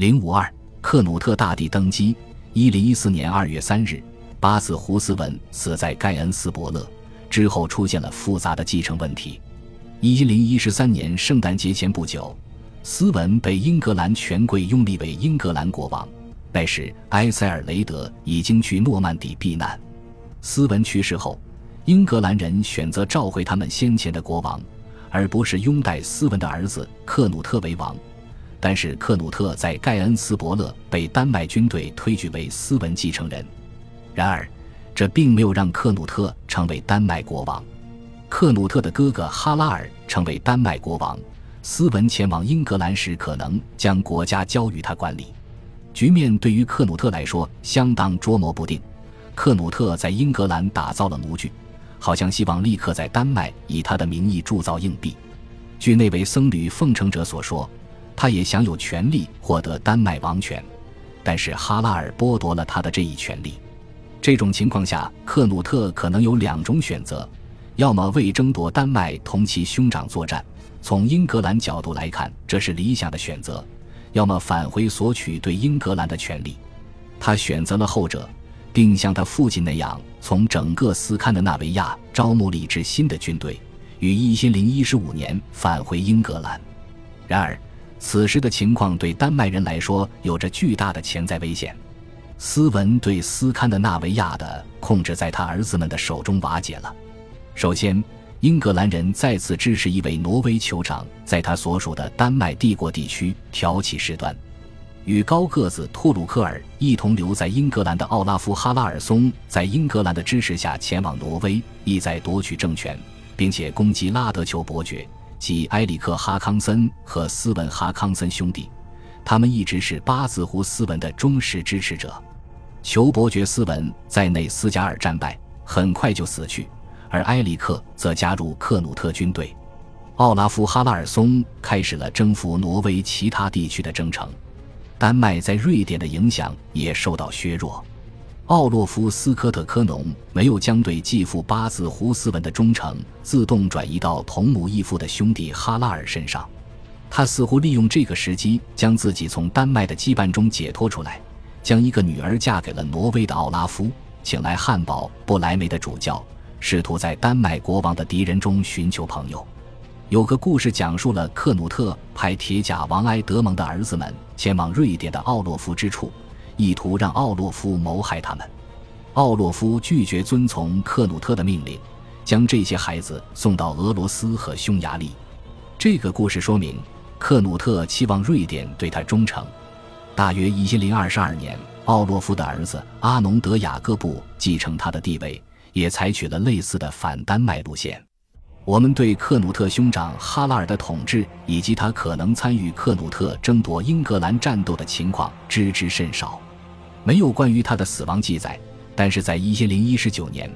零五二，克努特大帝登基。一零一四年二月三日，八子胡斯文死在盖恩斯伯勒，之后出现了复杂的继承问题。一零一三年圣诞节前不久，斯文被英格兰权贵拥立为英格兰国王。那时，埃塞尔雷德已经去诺曼底避难。斯文去世后，英格兰人选择召回他们先前的国王，而不是拥戴斯文的儿子克努特为王。但是，克努特在盖恩斯伯勒被丹麦军队推举为斯文继承人。然而，这并没有让克努特成为丹麦国王。克努特的哥哥哈拉尔成为丹麦国王，斯文前往英格兰时可能将国家交予他管理。局面对于克努特来说相当捉摸不定。克努特在英格兰打造了模具，好像希望立刻在丹麦以他的名义铸造硬币。据那位僧侣奉承者所说，他也享有权利获得丹麦王权，但是哈拉尔剥夺了他的这一权利。这种情况下，克努特可能有两种选择：要么为争夺丹麦同其兄长作战，从英格兰角度来看，这是理想的选择；要么返回索取对英格兰的权利。他选择了后者。并像他父亲那样，从整个斯堪的纳维亚招募了一支新的军队，于一千零一十五年返回英格兰。然而，此时的情况对丹麦人来说有着巨大的潜在危险。斯文对斯堪的纳维亚的控制在他儿子们的手中瓦解了。首先，英格兰人再次支持一位挪威酋长在他所属的丹麦帝国地区挑起事端。与高个子托鲁克尔一同留在英格兰的奥拉夫·哈拉尔松，在英格兰的支持下前往挪威，意在夺取政权，并且攻击拉德酋伯爵即埃里克·哈康森和斯文·哈康森兄弟。他们一直是八字胡斯文的忠实支持者。酋伯爵斯文在内斯加尔战败，很快就死去，而埃里克则加入克努特军队。奥拉夫·哈拉尔松开始了征服挪威其他地区的征程。丹麦在瑞典的影响也受到削弱。奥洛夫斯科特科农没有将对继父八字胡斯文的忠诚自动转移到同母异父的兄弟哈拉尔身上，他似乎利用这个时机将自己从丹麦的羁绊中解脱出来，将一个女儿嫁给了挪威的奥拉夫，请来汉堡不莱梅的主教，试图在丹麦国王的敌人中寻求朋友。有个故事讲述了克努特派铁甲王埃德蒙的儿子们前往瑞典的奥洛夫之处，意图让奥洛夫谋害他们。奥洛夫拒绝遵从克努特的命令，将这些孩子送到俄罗斯和匈牙利。这个故事说明，克努特期望瑞典对他忠诚。大约一千零二十二年，奥洛夫的儿子阿农德雅各布继承他的地位，也采取了类似的反丹麦路线。我们对克努特兄长哈拉尔的统治以及他可能参与克努特争夺英格兰战斗的情况知之甚少，没有关于他的死亡记载。但是在一千零一十九年，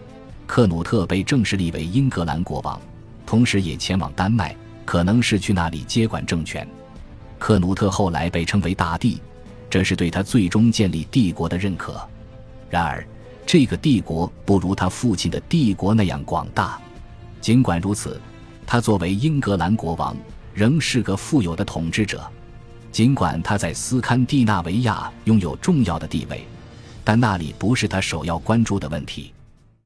克努特被正式立为英格兰国王，同时也前往丹麦，可能是去那里接管政权。克努特后来被称为大帝，这是对他最终建立帝国的认可。然而，这个帝国不如他父亲的帝国那样广大。尽管如此，他作为英格兰国王，仍是个富有的统治者。尽管他在斯堪的纳维亚拥有重要的地位，但那里不是他首要关注的问题。